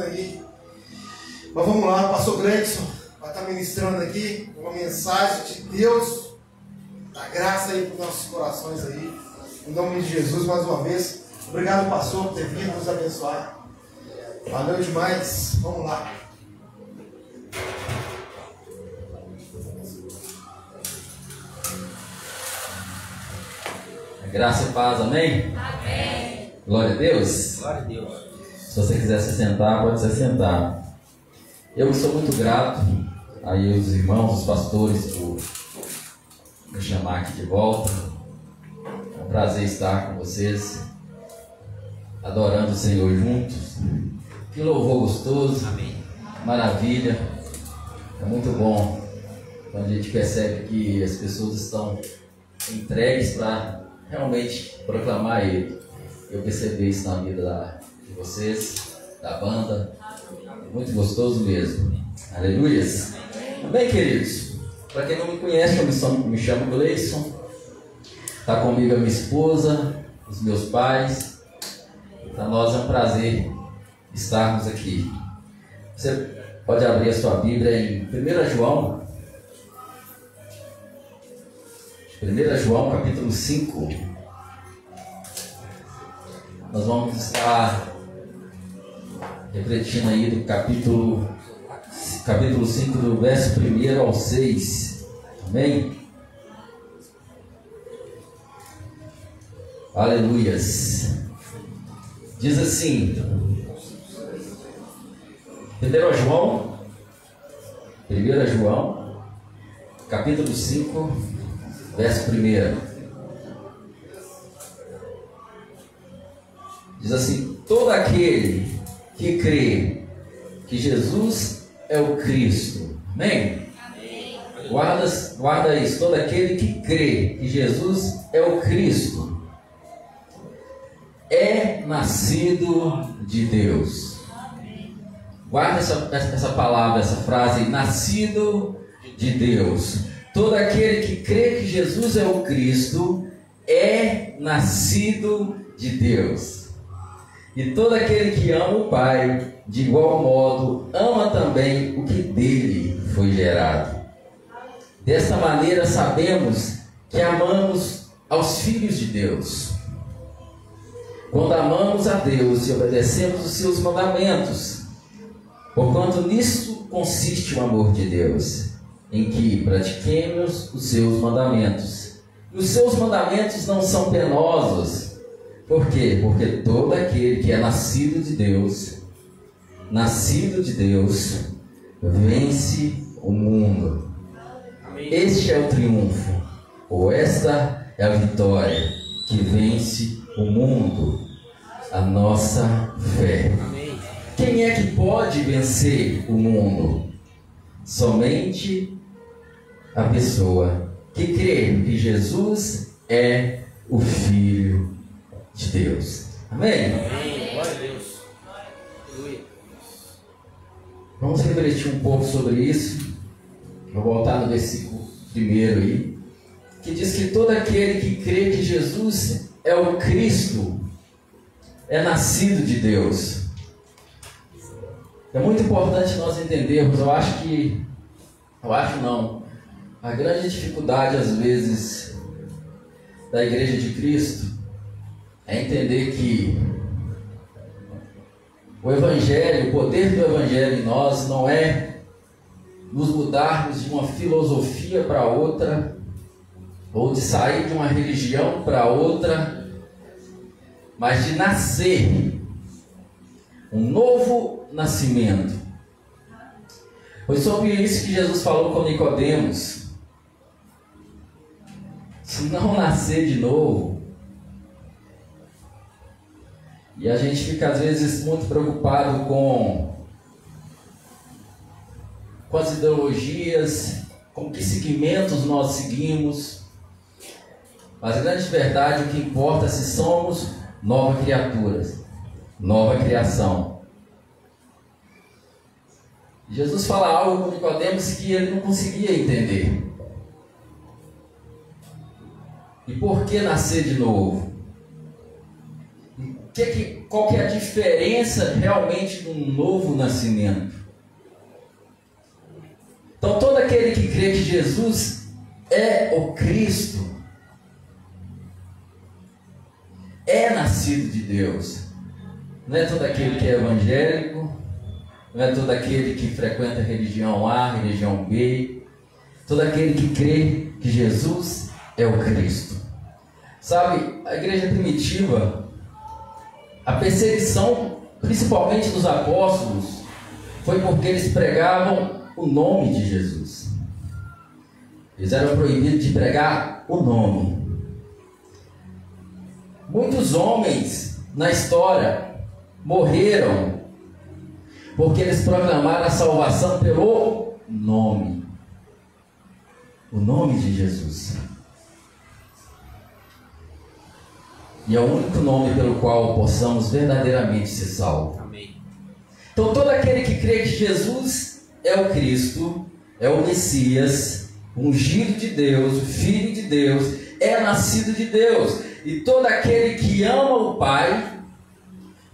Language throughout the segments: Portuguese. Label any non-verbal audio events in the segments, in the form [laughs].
aí. Mas vamos lá, pastor Gregson vai estar ministrando aqui uma mensagem de Deus, da graça aí para os nossos corações aí. Em nome de Jesus, mais uma vez. Obrigado, pastor, por ter vindo nos abençoar. Valeu demais. Vamos lá. Graça e paz, amém? Amém. Glória a Deus. Glória a Deus. Se você quiser se sentar, pode se sentar. Eu sou muito grato aí os irmãos, os pastores, por me chamar aqui de volta. É um prazer estar com vocês, adorando o Senhor juntos. Que louvor gostoso, Amém. maravilha. É muito bom quando a gente percebe que as pessoas estão entregues para realmente proclamar Ele. Eu percebi isso na vida da, vocês, da banda. Muito gostoso mesmo. Aleluias. Amém, queridos? Para quem não me conhece, eu me chamo, me chamo Gleison. Está comigo a minha esposa, os meus pais. Para nós é um prazer estarmos aqui. Você pode abrir a sua Bíblia em 1 João. 1 João capítulo 5. Nós vamos estar refletindo aí do capítulo, capítulo 5, do verso 1 ao 6. Amém? Aleluias. Diz assim, 1 João, 1 João, capítulo 5, verso 1. Diz assim: Todo aquele que crê que Jesus é o Cristo, amém? Guarda, guarda isso: todo aquele que crê que Jesus é o Cristo é nascido de Deus. Guarda essa, essa palavra, essa frase: nascido de Deus. Todo aquele que crê que Jesus é o Cristo é nascido de Deus. E todo aquele que ama o Pai, de igual modo, ama também o que dele foi gerado. Desta maneira sabemos que amamos aos filhos de Deus. Quando amamos a Deus e obedecemos os seus mandamentos, porquanto nisso consiste o amor de Deus, em que pratiquemos os seus mandamentos. E os seus mandamentos não são penosos. Por quê? Porque todo aquele que é nascido de Deus, nascido de Deus, vence o mundo. Este é o triunfo, ou esta é a vitória que vence o mundo, a nossa fé. Quem é que pode vencer o mundo? Somente a pessoa que crê que Jesus é o Filho de Deus. Amém? Amém. Glória a Deus. Vamos refletir um pouco sobre isso. Vou voltar no versículo primeiro aí, que diz que todo aquele que crê que Jesus é o Cristo é nascido de Deus. É muito importante nós entendermos, eu acho que, eu acho não, a grande dificuldade às vezes da Igreja de Cristo é entender que o Evangelho, o poder do Evangelho em nós não é nos mudarmos de uma filosofia para outra, ou de sair de uma religião para outra, mas de nascer um novo nascimento. Foi sobre isso que Jesus falou com Nicodemos. Se não nascer de novo, e a gente fica às vezes muito preocupado com, com as ideologias, com que segmentos nós seguimos. Mas a grande verdade, o que importa é se somos novas criaturas, nova criação. Jesus fala algo com Nicodemos que ele não conseguia entender. E por que nascer de novo? Que que, qual que é a diferença realmente de um novo nascimento? Então, todo aquele que crê que Jesus é o Cristo, é nascido de Deus. Não é todo aquele que é evangélico, não é todo aquele que frequenta a religião A, religião B, todo aquele que crê que Jesus é o Cristo. Sabe, a igreja primitiva, a perseguição, principalmente dos apóstolos, foi porque eles pregavam o nome de Jesus. Eles eram proibidos de pregar o nome. Muitos homens na história morreram porque eles proclamaram a salvação pelo nome. O nome de Jesus. E é o único nome pelo qual possamos verdadeiramente ser salvos. Amém. Então, todo aquele que crê que Jesus é o Cristo, é o Messias, ungido de Deus, Filho de Deus, é nascido de Deus. E todo aquele que ama o Pai,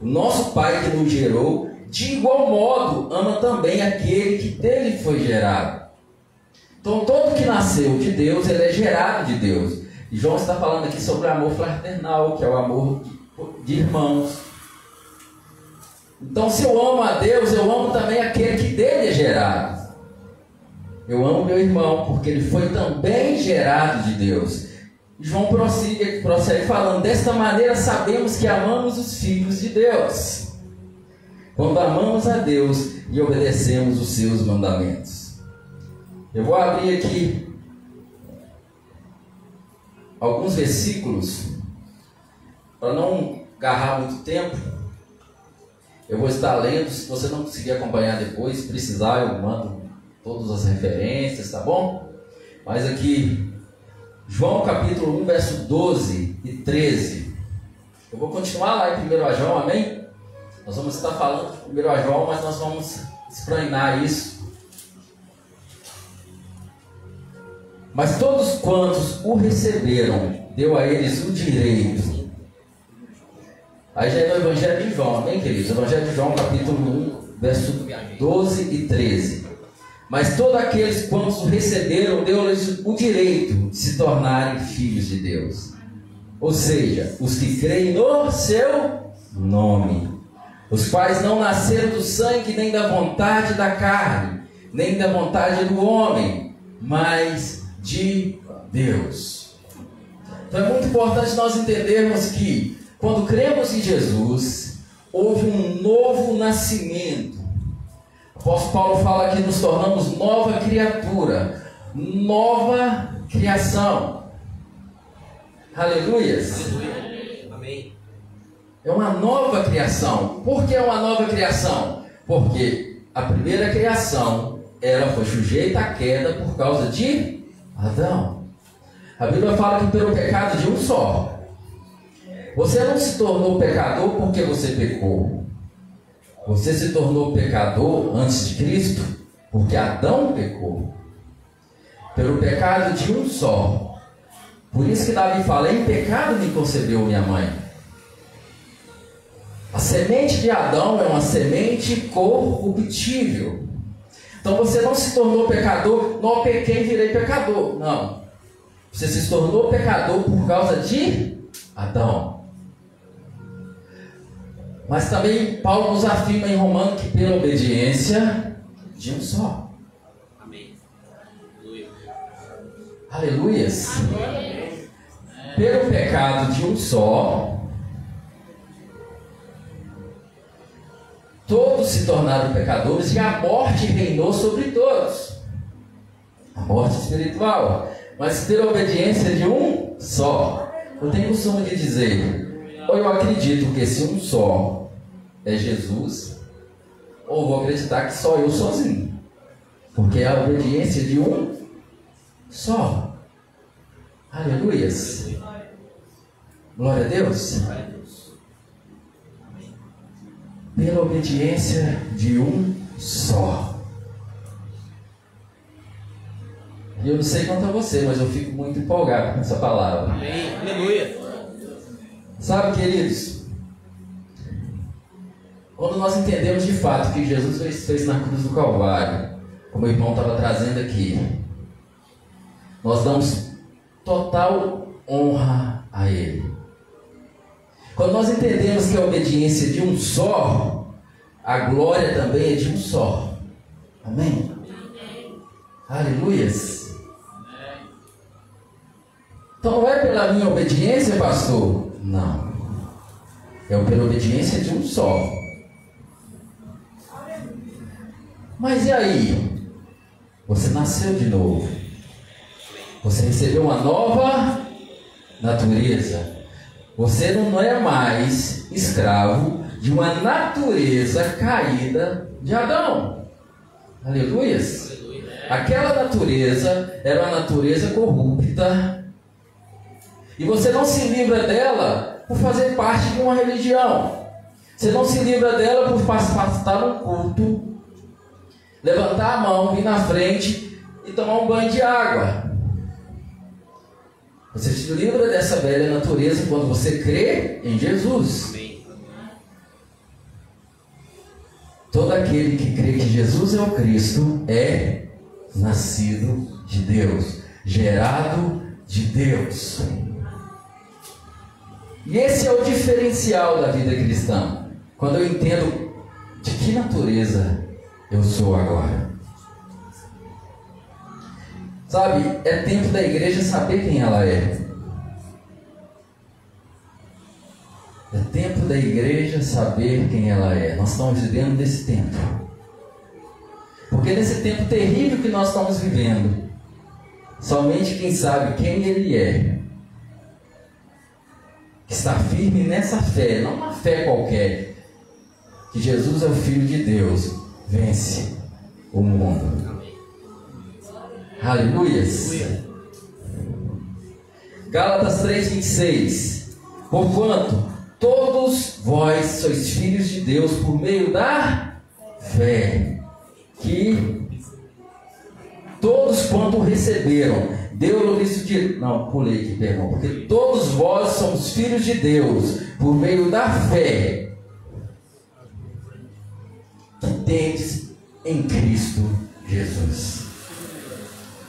o nosso Pai que nos gerou, de igual modo ama também aquele que dele foi gerado. Então, todo que nasceu de Deus, ele é gerado de Deus. João está falando aqui sobre o amor fraternal, que é o amor de, de irmãos. Então, se eu amo a Deus, eu amo também aquele que dele é gerado. Eu amo meu irmão, porque ele foi também gerado de Deus. João prossegue, prossegue falando: desta maneira sabemos que amamos os filhos de Deus. Quando amamos a Deus e obedecemos os seus mandamentos. Eu vou abrir aqui alguns versículos para não agarrar muito tempo. Eu vou estar lendo, se você não conseguir acompanhar depois, precisar, eu mando todas as referências, tá bom? Mas aqui, João capítulo 1, verso 12 e 13. Eu vou continuar lá em 1 João, amém? Nós vamos estar falando de 1 João, mas nós vamos explanar isso. Mas todos quantos o receberam, deu a eles o direito Aí já é no Evangelho de João, amém, queridos? Evangelho de João, capítulo 1, verso 12 e 13. Mas todos aqueles quantos receberam, deu-lhes o direito de se tornarem filhos de Deus. Ou seja, os que creem no seu nome. Os quais não nasceram do sangue, nem da vontade da carne, nem da vontade do homem, mas de Deus. Então é muito importante nós entendermos que quando cremos em Jesus, houve um novo nascimento. O apóstolo Paulo fala que nos tornamos nova criatura, nova criação. Aleluias. Amém. É uma nova criação. Por que é uma nova criação? Porque a primeira criação ela foi sujeita à queda por causa de Adão. A Bíblia fala que pelo pecado de um só, você não se tornou pecador porque você pecou. Você se tornou pecador antes de Cristo porque Adão pecou. Pelo pecado de um só. Por isso que Davi fala: em pecado me concebeu minha mãe. A semente de Adão é uma semente corruptível. Então você não se tornou pecador, não pequei virei pecador. Não. Você se tornou pecador por causa de Adão. Mas também Paulo nos afirma em Romano que pela obediência de um só. Amém. Aleluias. Pelo pecado de um só, todos se tornaram pecadores e a morte reinou sobre todos. A morte espiritual. Mas pela obediência de um só. Eu tenho costume de dizer, ou eu acredito que esse um só é Jesus, ou vou acreditar que só eu sozinho. Porque é a obediência de um só. Aleluia. Glória a Deus. Pela obediência de um só. E eu não sei quanto a você, mas eu fico muito empolgado com essa palavra. Amém. Aleluia. Sabe, queridos, Quando nós entendemos de fato que Jesus fez na cruz do Calvário, como o irmão estava trazendo aqui, nós damos total honra a Ele. Quando nós entendemos que a obediência é de um só, a glória também é de um só. Amém? Aleluias. Então não é pela minha obediência, pastor? Não. É pela obediência de um só. Mas e aí? Você nasceu de novo. Você recebeu uma nova natureza. Você não é mais escravo de uma natureza caída de Adão. Aleluias. Aquela natureza era uma natureza corrupta. E você não se livra dela por fazer parte de uma religião. Você não se livra dela por estar num culto, levantar a mão, vir na frente e tomar um banho de água. Você se livra dessa velha natureza quando você crê em Jesus. Todo aquele que crê que Jesus é o Cristo é nascido de Deus, gerado de Deus. E esse é o diferencial da vida cristã. Quando eu entendo de que natureza eu sou agora. Sabe, é tempo da igreja saber quem ela é. É tempo da igreja saber quem ela é. Nós estamos vivendo desse tempo. Porque nesse tempo terrível que nós estamos vivendo, somente quem sabe quem ele é, que está firme nessa fé, não uma fé qualquer, que Jesus é o Filho de Deus, vence o mundo. Aleluias. Gálatas 3,26 Porquanto todos vós sois filhos de Deus por meio da fé, que todos quanto receberam, deu-lhes de. Não, pulei aqui, perdão. Porque todos vós somos filhos de Deus por meio da fé que tendes em Cristo Jesus.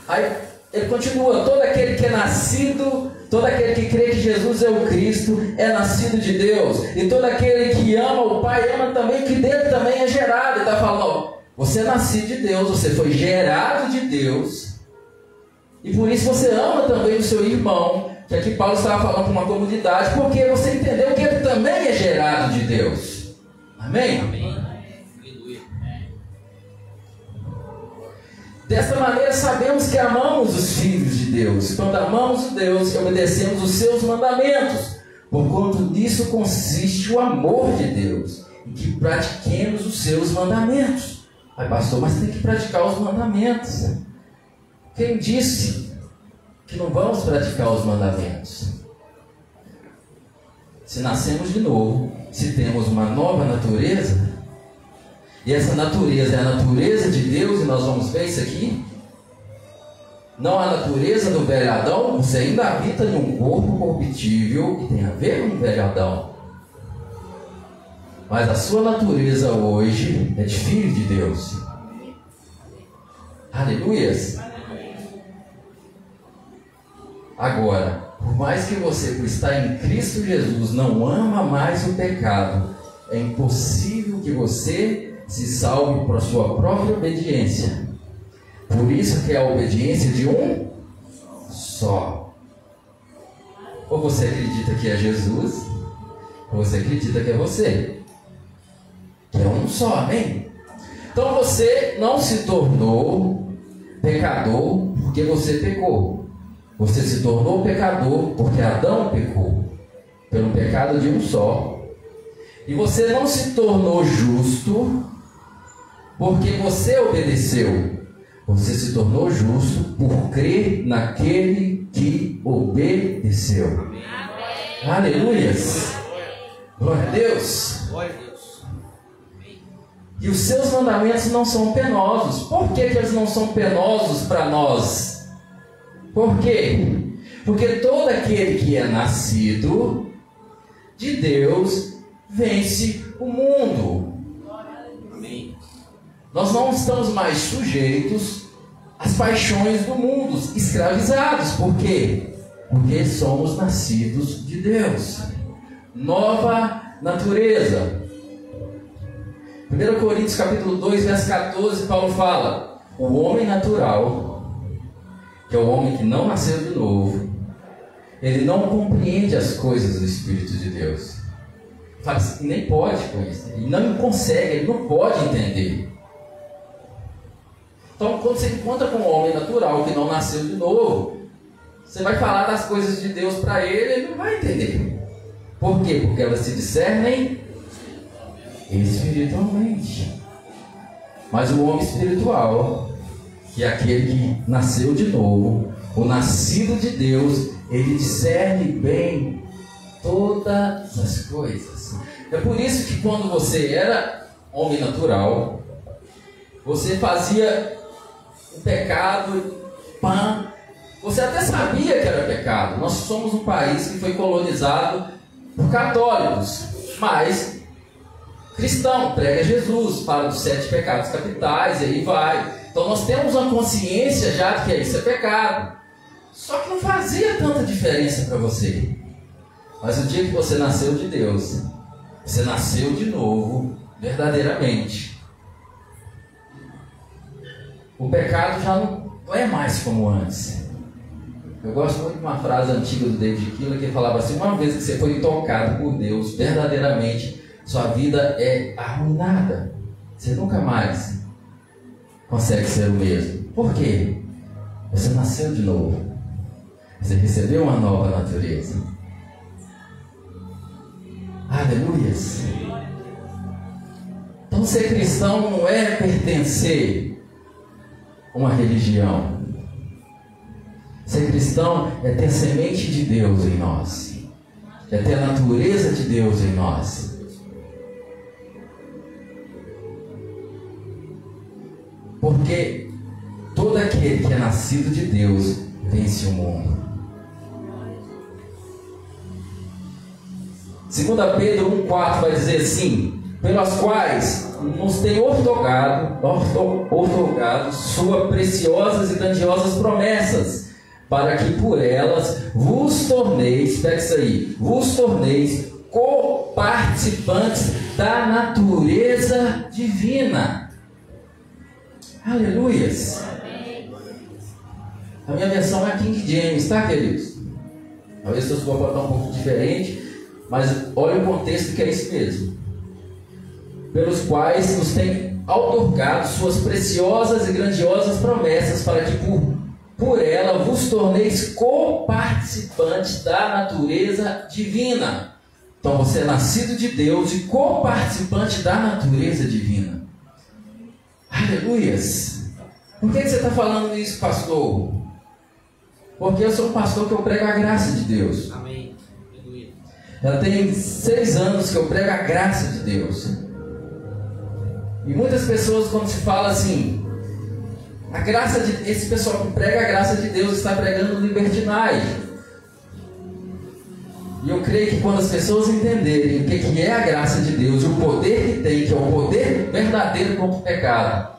Aí ele continua: todo aquele que é nascido, todo aquele que crê que Jesus é o Cristo, é nascido de Deus. E todo aquele que ama o Pai, ama também que dele também é gerado. Ele está falando: você é nascido de Deus, você foi gerado de Deus. E por isso você ama também o seu irmão. Que aqui Paulo estava falando para uma comunidade, porque você entendeu que ele também é gerado de Deus. Amém? Amém. Dessa maneira sabemos que amamos os filhos de Deus. Quando amamos Deus, obedecemos os seus mandamentos. Por conta disso consiste o amor de Deus, em que pratiquemos os seus mandamentos. Ai, pastor, mas tem que praticar os mandamentos. Quem disse que não vamos praticar os mandamentos? Se nascemos de novo, se temos uma nova natureza, e essa natureza é a natureza de Deus, e nós vamos ver isso aqui. Não a natureza do velho Adão, você ainda habita em um corpo corruptível que tem a ver com o velho Adão. Mas a sua natureza hoje é de filho de Deus. Aleluias. Agora, por mais que você, por estar em Cristo Jesus, não ama mais o pecado, é impossível que você se salve por sua própria obediência. Por isso que é a obediência de um só. Ou você acredita que é Jesus, ou você acredita que é você. Que é um só, amém? Então você não se tornou pecador porque você pecou. Você se tornou pecador porque Adão pecou. Pelo pecado de um só. E você não se tornou justo porque você obedeceu. Você se tornou justo por crer naquele que obedeceu. Amém. Aleluias. Glória a Deus. Glória a Deus. E os seus mandamentos não são penosos. Por que, que eles não são penosos para nós? Por quê? Porque todo aquele que é nascido de Deus vence o mundo. Nós não estamos mais sujeitos às paixões do mundo, escravizados. Por quê? Porque somos nascidos de Deus. Nova natureza. 1 Coríntios capítulo 2, verso 14, Paulo fala: O homem natural, que é o homem que não nasceu de novo, ele não compreende as coisas do Espírito de Deus. Fala assim, nem pode conhecer, ele não consegue, ele não pode entender. Então, quando você encontra com um homem natural que não nasceu de novo, você vai falar das coisas de Deus para ele, ele não vai entender. Por quê? Porque elas se discernem espiritualmente. Mas o homem espiritual, que é aquele que nasceu de novo, o nascido de Deus, ele discerne bem todas as coisas. É por isso que quando você era homem natural, você fazia o pecado, pã. Você até sabia que era pecado. Nós somos um país que foi colonizado por católicos, mas cristão, prega Jesus, fala dos sete pecados capitais e aí vai. Então nós temos uma consciência já de que isso é pecado. Só que não fazia tanta diferença para você. Mas o dia que você nasceu de Deus, você nasceu de novo, verdadeiramente o pecado já não, é mais como antes. Eu gosto muito de uma frase antiga do David Keeler que falava assim: uma vez que você foi tocado por Deus, verdadeiramente, sua vida é arruinada. Você nunca mais consegue ser o mesmo. Por quê? Você nasceu de novo. Você recebeu uma nova natureza. Aleluias. Então, ser cristão não é pertencer uma religião. Ser cristão é ter semente de Deus em nós, é ter a natureza de Deus em nós. Porque todo aquele que é nascido de Deus vence o mundo. 2 Pedro 1,4 vai dizer assim: pelas quais nos tem otorgado, otorgado sua preciosas e grandiosas promessas, para que por elas vos torneis, espera isso aí, vos torneis coparticipantes da natureza divina. Aleluias. A minha versão é King James, tá, queridos? Talvez seus vou botar um pouco diferente, mas olha o contexto que é isso mesmo pelos quais nos tem outorgado suas preciosas e grandiosas promessas, para que por, por ela vos torneis coparticipantes da natureza divina. Então você é nascido de Deus e coparticipante da natureza divina. Aleluias! Por que, que você está falando isso, pastor? Porque eu sou um pastor que eu prego a graça de Deus. Amém. Ela tem seis anos que eu prego a graça de Deus. E muitas pessoas, quando se fala assim, a graça de esse pessoal que prega a graça de Deus está pregando libertinagem. E eu creio que quando as pessoas entenderem o que, que é a graça de Deus e o poder que tem, que é o poder verdadeiro contra o pecado,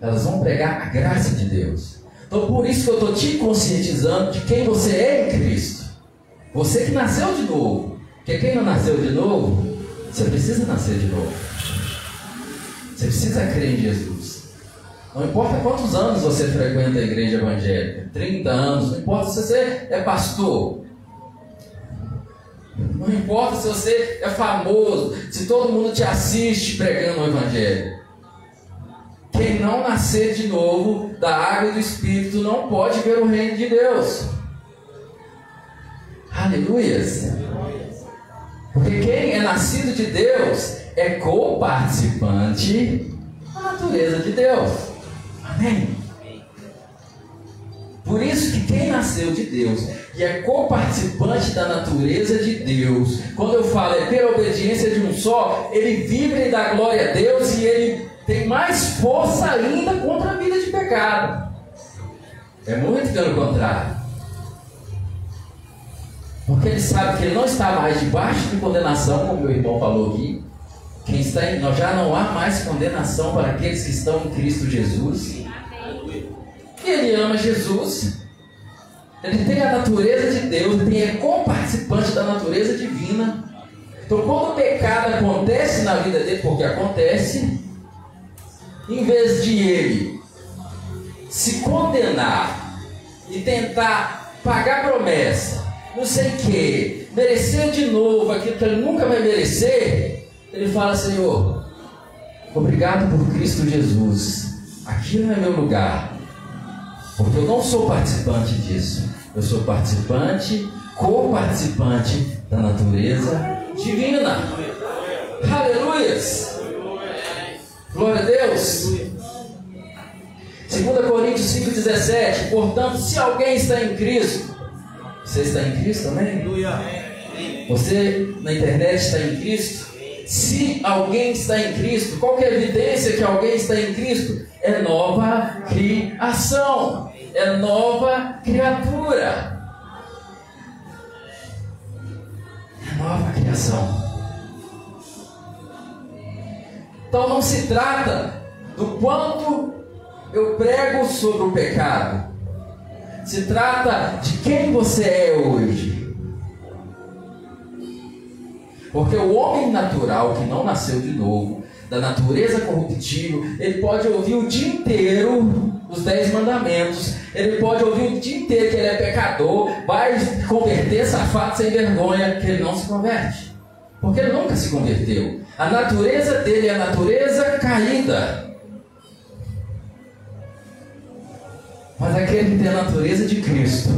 elas vão pregar a graça de Deus. Então por isso que eu estou te conscientizando de quem você é em Cristo. Você que nasceu de novo. Porque quem não nasceu de novo, você precisa nascer de novo. Você precisa crer em Jesus. Não importa quantos anos você frequenta a igreja evangélica, 30 anos, não importa se você é pastor, não importa se você é famoso, se todo mundo te assiste pregando o evangelho. Quem não nascer de novo da água e do Espírito não pode ver o reino de Deus. Aleluias. Porque quem é nascido de Deus é co-participante da natureza de Deus. Amém? Por isso que quem nasceu de Deus e é co-participante da natureza de Deus, quando eu falo é ter a obediência de um só, ele vibra e dá glória a Deus e ele tem mais força ainda contra a vida de pecado. É muito pelo contrário. Porque ele sabe que ele não está mais debaixo de condenação, como meu irmão falou aqui, Quem está em, nós já não há mais condenação para aqueles que estão em Cristo Jesus. Ele ama Jesus. Ele tem a natureza de Deus, ele é comparticipante da natureza divina. Então, quando o pecado acontece na vida dele, porque acontece, em vez de ele se condenar e tentar pagar promessa, não sei o que, merecer de novo aquilo que ele nunca vai merecer, ele fala: Senhor, obrigado por Cristo Jesus, aqui não é meu lugar, porque eu não sou participante disso, eu sou participante, co-participante da natureza divina. Aleluias! Glória a Deus! 2 Coríntios 5,17 Portanto, se alguém está em Cristo, você está em Cristo também? Você na internet está em Cristo? Se alguém está em Cristo, qual é evidência que alguém está em Cristo? É nova criação, é nova criatura. É nova criação. Então não se trata do quanto eu prego sobre o pecado. Se trata de quem você é hoje. Porque o homem natural que não nasceu de novo, da natureza corruptível, ele pode ouvir o dia inteiro os dez mandamentos, ele pode ouvir o dia inteiro que ele é pecador, vai converter safado sem vergonha, que ele não se converte. Porque ele nunca se converteu. A natureza dele é a natureza caída. Mas aquele que tem a natureza de Cristo,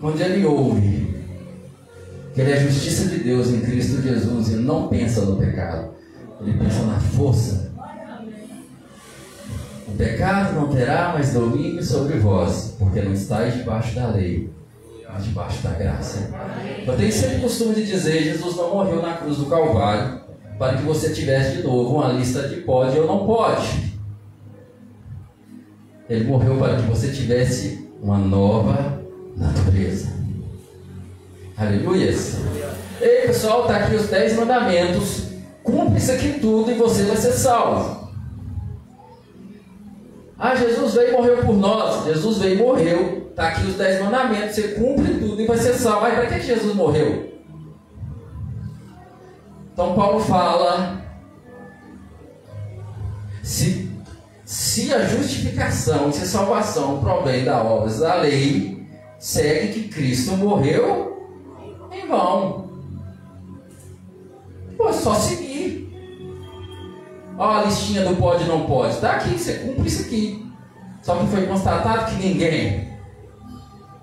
quando ele ouve ele é a justiça de Deus em Cristo Jesus e não pensa no pecado, ele pensa na força. O pecado não terá mais domínio sobre vós, porque não estáis debaixo da lei, mas debaixo da graça. Eu tenho sempre costume de dizer: Jesus não morreu na cruz do Calvário para que você tivesse de novo uma lista de pode ou não pode. Ele morreu para que você tivesse uma nova natureza. Aleluia. Ei pessoal, está aqui os dez mandamentos. Cumpre isso aqui tudo e você vai ser salvo. Ah, Jesus veio e morreu por nós. Jesus veio e morreu. Está aqui os dez mandamentos. Você cumpre tudo e vai ser salvo. Mas para que Jesus morreu? Então Paulo fala: se, se a justificação, se a salvação provém da obras da lei, segue que Cristo morreu vão. Pô, é só seguir. A listinha do pode e não pode. Está aqui, você cumpre isso aqui. Só que foi constatado que ninguém.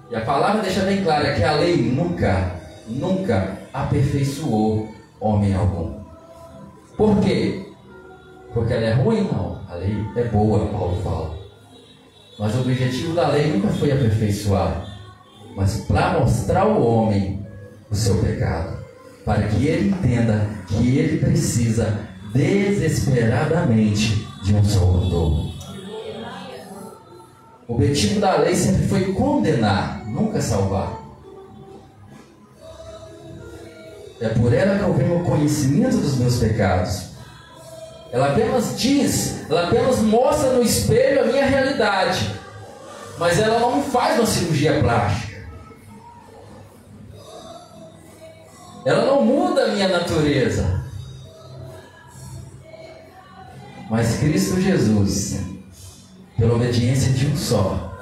E a palavra deixa bem clara que a lei nunca, nunca aperfeiçoou homem algum. Por quê? Porque ela é ruim? Não. A lei é boa, Paulo fala. Mas o objetivo da lei nunca foi aperfeiçoar, mas para mostrar ao homem o seu pecado, para que ele entenda que ele precisa desesperadamente de um Salvador. O objetivo da lei sempre foi condenar, nunca salvar. É por ela que eu venho ao conhecimento dos meus pecados. Ela apenas diz, ela apenas mostra no espelho a minha realidade. Mas ela não faz uma cirurgia plástica. Ela não muda a minha natureza. Mas Cristo Jesus, pela obediência de um só,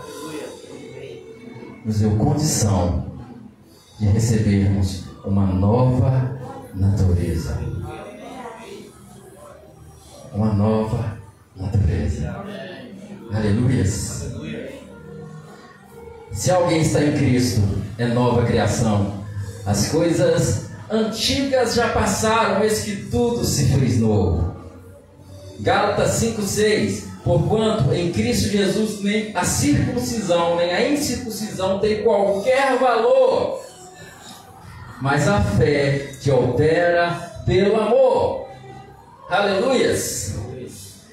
nos deu condição de recebermos uma nova natureza. Uma nova natureza. Aleluia. Se alguém está em Cristo, é nova criação. As coisas antigas já passaram, eis que tudo se fez novo. Gálatas 5,6 Porquanto em Cristo Jesus nem a circuncisão nem a incircuncisão tem qualquer valor, mas a fé que opera pelo amor. Aleluias.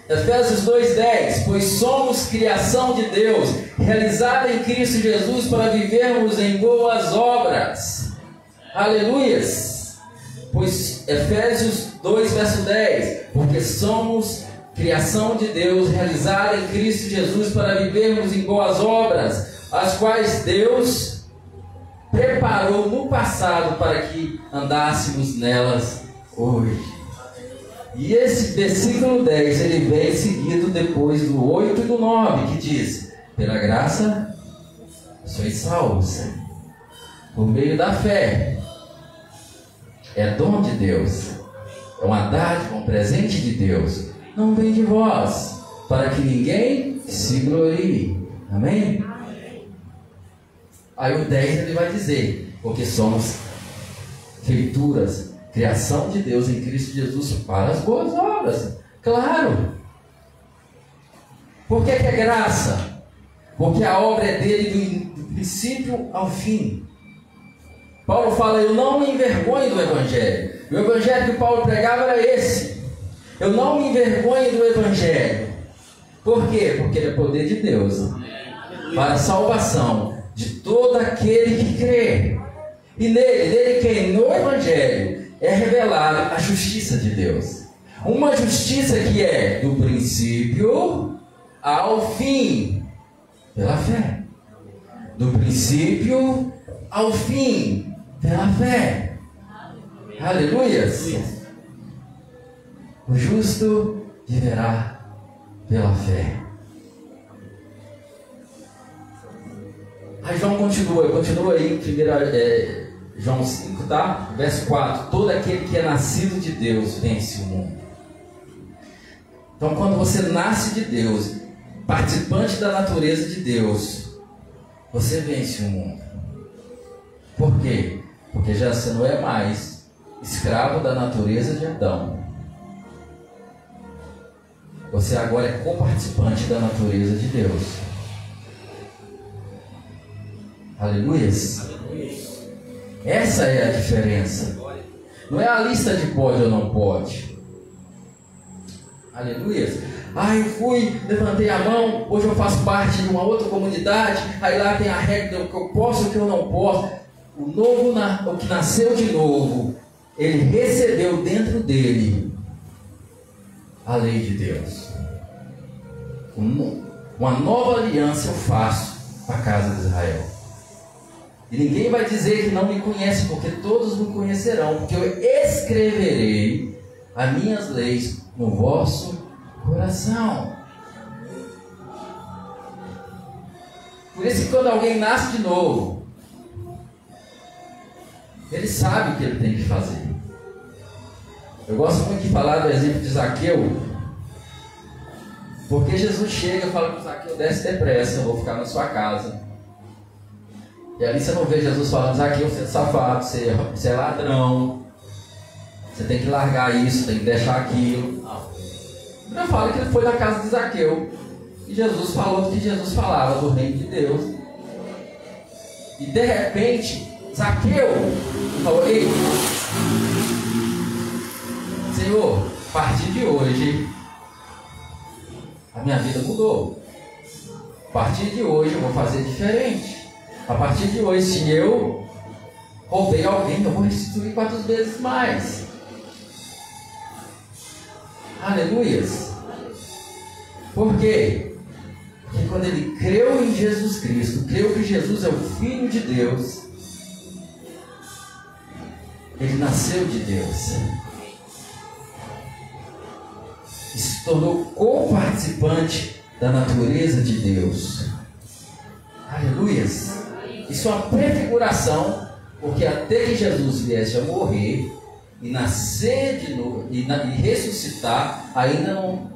Efésios 2:10, pois somos criação de Deus, realizada em Cristo Jesus para vivermos em boas obras. Aleluias. pois Efésios 2, verso 10, porque somos criação de Deus, realizada em Cristo Jesus para vivermos em boas obras, as quais Deus preparou no passado para que andássemos nelas hoje. E esse versículo 10, ele vem seguido depois do 8 e do 9, que diz: Pela graça sois salvos, por meio da fé. É dom de Deus, é uma dádiva, um presente de Deus. Não vem de vós, para que ninguém se glorie. Amém? Aí o 10 ele vai dizer, porque somos feituras, criação de Deus em Cristo Jesus para as boas obras. Claro. Por que, que é graça? Porque a obra é dele do, do princípio ao fim. Paulo fala, eu não me envergonho do Evangelho. O Evangelho que Paulo pregava era esse. Eu não me envergonho do Evangelho. Por quê? Porque ele é poder de Deus. Para a salvação de todo aquele que crê. E nele, nele quem? No Evangelho é revelada a justiça de Deus. Uma justiça que é do princípio ao fim, pela fé. Do princípio ao fim, pela fé. Aleluia. O justo viverá pela fé. Aí João continua, continua aí, primeira, é, João 5, tá? Verso 4: Todo aquele que é nascido de Deus vence o mundo. Então, quando você nasce de Deus, participante da natureza de Deus, você vence o mundo. Por quê? Porque já você não é mais escravo da natureza de Adão. Você agora é coparticipante da natureza de Deus. Aleluias. Essa é a diferença. Não é a lista de pode ou não pode. Aleluias. Ah, eu fui, levantei a mão, hoje eu faço parte de uma outra comunidade, aí lá tem a regra do que eu posso e o que eu não posso. O novo, o que nasceu de novo, ele recebeu dentro dele a lei de Deus. Uma nova aliança eu faço para a casa de Israel. E ninguém vai dizer que não me conhece, porque todos me conhecerão, porque eu escreverei as minhas leis no vosso coração. Por isso que quando alguém nasce de novo, ele sabe o que ele tem que fazer. Eu gosto muito de falar do exemplo de Zaqueu, porque Jesus chega e fala para Zaqueu, desce depressa, eu vou ficar na sua casa. E ali você não vê Jesus falando, Zaqueu, você é safado, você, é, você é ladrão, você tem que largar isso, tem que deixar aquilo. Não. Eu falo que ele foi na casa de Zaqueu. E Jesus falou o que Jesus falava do reino de Deus. E de repente, Zaqueu falou, ei, Senhor, a partir de hoje, a minha vida mudou. A partir de hoje eu vou fazer diferente. A partir de hoje, se eu roubei alguém, eu vou restituir quatro vezes mais. Aleluias. Por quê? Porque quando ele creu em Jesus Cristo, creu que Jesus é o Filho de Deus, ele nasceu de Deus. E se tornou co-participante da natureza de Deus. Aleluias. Isso é uma prefiguração, porque até que Jesus viesse a morrer e nascer de novo e, na, e ressuscitar, ainda não,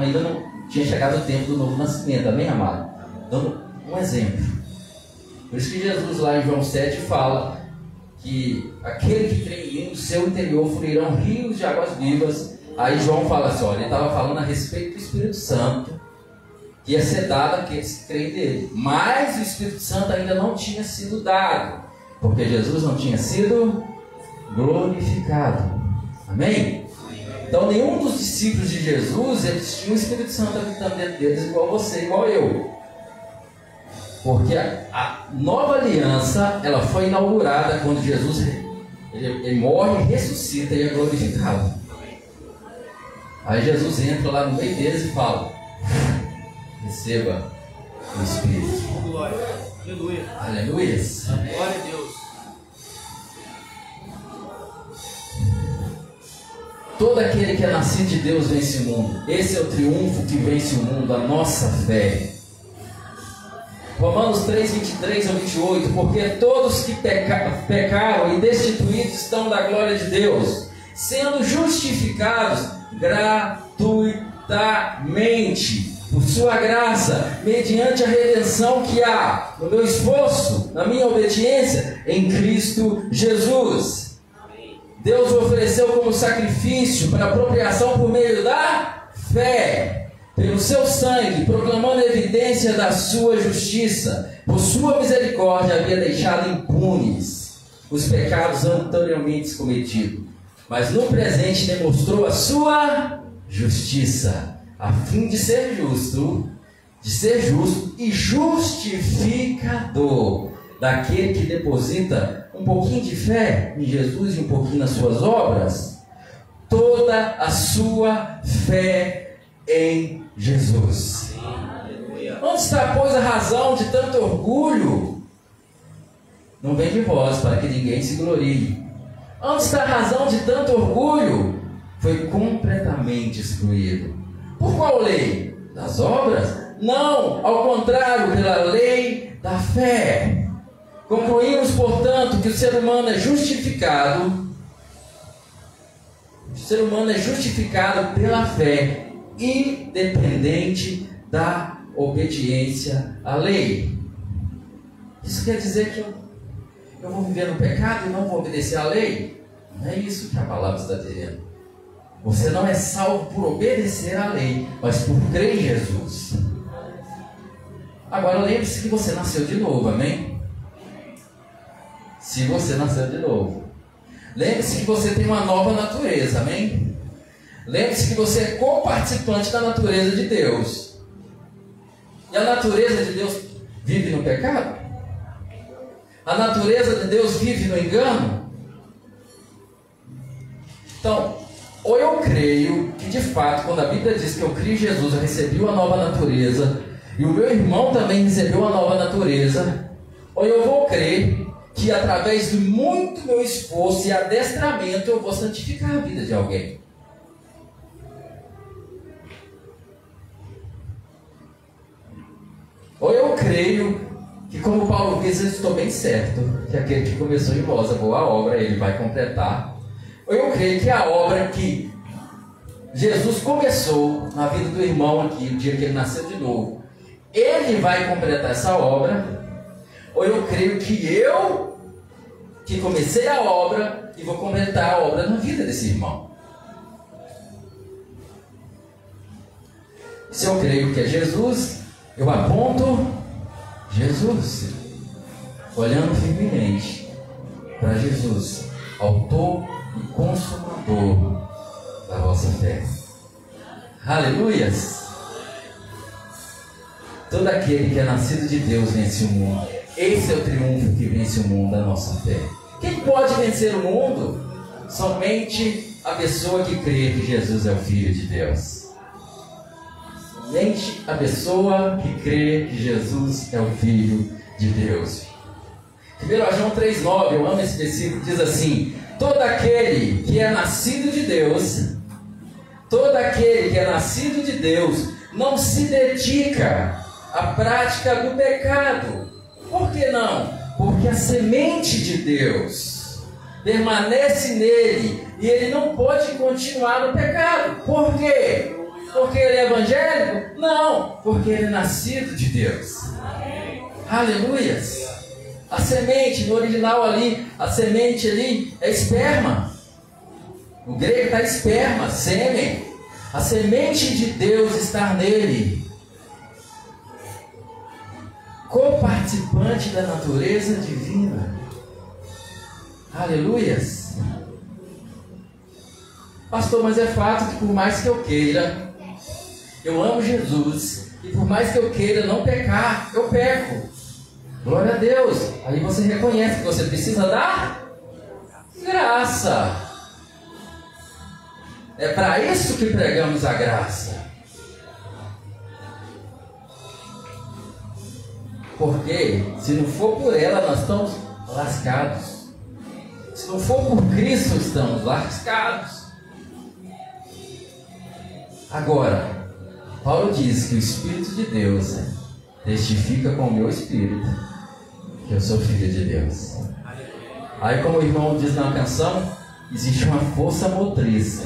ainda não tinha chegado o tempo do novo nascimento, amém, amado? Dando um exemplo. Por isso que Jesus lá em João 7 fala que aquele que crê em mim, no seu interior fluirão rios de águas vivas. Aí João fala assim, olha, ele estava falando a respeito do Espírito Santo que ia ser dado àqueles que creem nele. Mas o Espírito Santo ainda não tinha sido dado, porque Jesus não tinha sido glorificado. Amém? Então nenhum dos discípulos de Jesus eles tinham o Espírito Santo habitando dentro deles igual você, igual eu. Porque a, a nova aliança ela foi inaugurada quando Jesus Ele, ele morre, ressuscita e é glorificado. Aí Jesus entra lá no meio deles e fala: Receba o Espírito. Glória. Aleluia. Aleluia. Glória a Deus. Todo aquele que é nascido de Deus vence o mundo. Esse é o triunfo que vence o mundo, a nossa fé. Romanos 3, 23 ao 28. Porque todos que peca pecaram e destituídos estão da glória de Deus, sendo justificados gratuitamente por sua graça, mediante a redenção que há no meu esforço, na minha obediência em Cristo Jesus. Deus ofereceu como sacrifício para apropriação por meio da fé, pelo seu sangue, proclamando a evidência da sua justiça. Por sua misericórdia havia deixado impunes os pecados anteriormente cometidos, mas no presente demonstrou a sua justiça, a fim de ser justo, de ser justo e justificador daquele que deposita um pouquinho de fé em Jesus e um pouquinho nas suas obras, toda a sua fé em Jesus. Onde está, pois, a razão de tanto orgulho? Não vem de vós, para que ninguém se glorie. Onde está a razão de tanto orgulho? Foi completamente excluído. Por qual lei? Das obras? Não, ao contrário, pela lei da fé. Concluímos, portanto, que o ser humano é justificado. O ser humano é justificado pela fé, independente da obediência à lei. Isso quer dizer que eu, eu vou viver no pecado e não vou obedecer à lei? Não é isso que a palavra está dizendo. Você não é salvo por obedecer à lei, mas por crer em Jesus. Agora lembre-se que você nasceu de novo, amém? se você nasceu de novo. Lembre-se que você tem uma nova natureza, amém? Lembre-se que você é co-participante da natureza de Deus. E a natureza de Deus vive no pecado? A natureza de Deus vive no engano? Então, ou eu creio que de fato, quando a Bíblia diz que eu criei Jesus, eu recebi uma nova natureza, e o meu irmão também recebeu uma nova natureza, ou eu vou crer que através de muito meu esforço e adestramento eu vou santificar a vida de alguém. Ou eu creio que, como Paulo diz, eu estou bem certo que aquele que começou em vós a boa obra, ele vai completar. Ou eu creio que a obra que Jesus começou na vida do irmão aqui, o dia que ele nasceu de novo, ele vai completar essa obra. Ou eu creio que eu que comecei a obra e vou completar a obra na vida desse irmão. Se eu creio que é Jesus, eu aponto Jesus, olhando firmemente para Jesus, autor e consumador da vossa fé. Aleluias! Todo aquele que é nascido de Deus vence o mundo. Esse é o triunfo que vence o mundo, a nossa fé. Quem pode vencer o mundo? Somente a pessoa que crê que Jesus é o Filho de Deus. Somente a pessoa que crê que Jesus é o Filho de Deus. 1 João 3,9, eu amo esse versículo, diz assim: Todo aquele que é nascido de Deus, todo aquele que é nascido de Deus, não se dedica à prática do pecado por que não? Porque a semente de Deus permanece nele e ele não pode continuar no pecado. Por quê? Porque ele é evangélico? Não, porque ele é nascido de Deus. Aleluia. A semente, no original ali, a semente ali é esperma. O grego está esperma, sêmen. A semente de Deus está nele co-participante da natureza divina. Aleluias. Pastor, mas é fato que por mais que eu queira, eu amo Jesus, e por mais que eu queira não pecar, eu peco. Glória a Deus. Aí você reconhece que você precisa dar Graça. É para isso que pregamos a graça. Porque se não for por ela, nós estamos lascados. Se não for por Cristo, estamos lascados. Agora, Paulo diz que o Espírito de Deus testifica com o meu espírito que eu sou filho de Deus. Aí, como o irmão diz na canção, existe uma força motriz.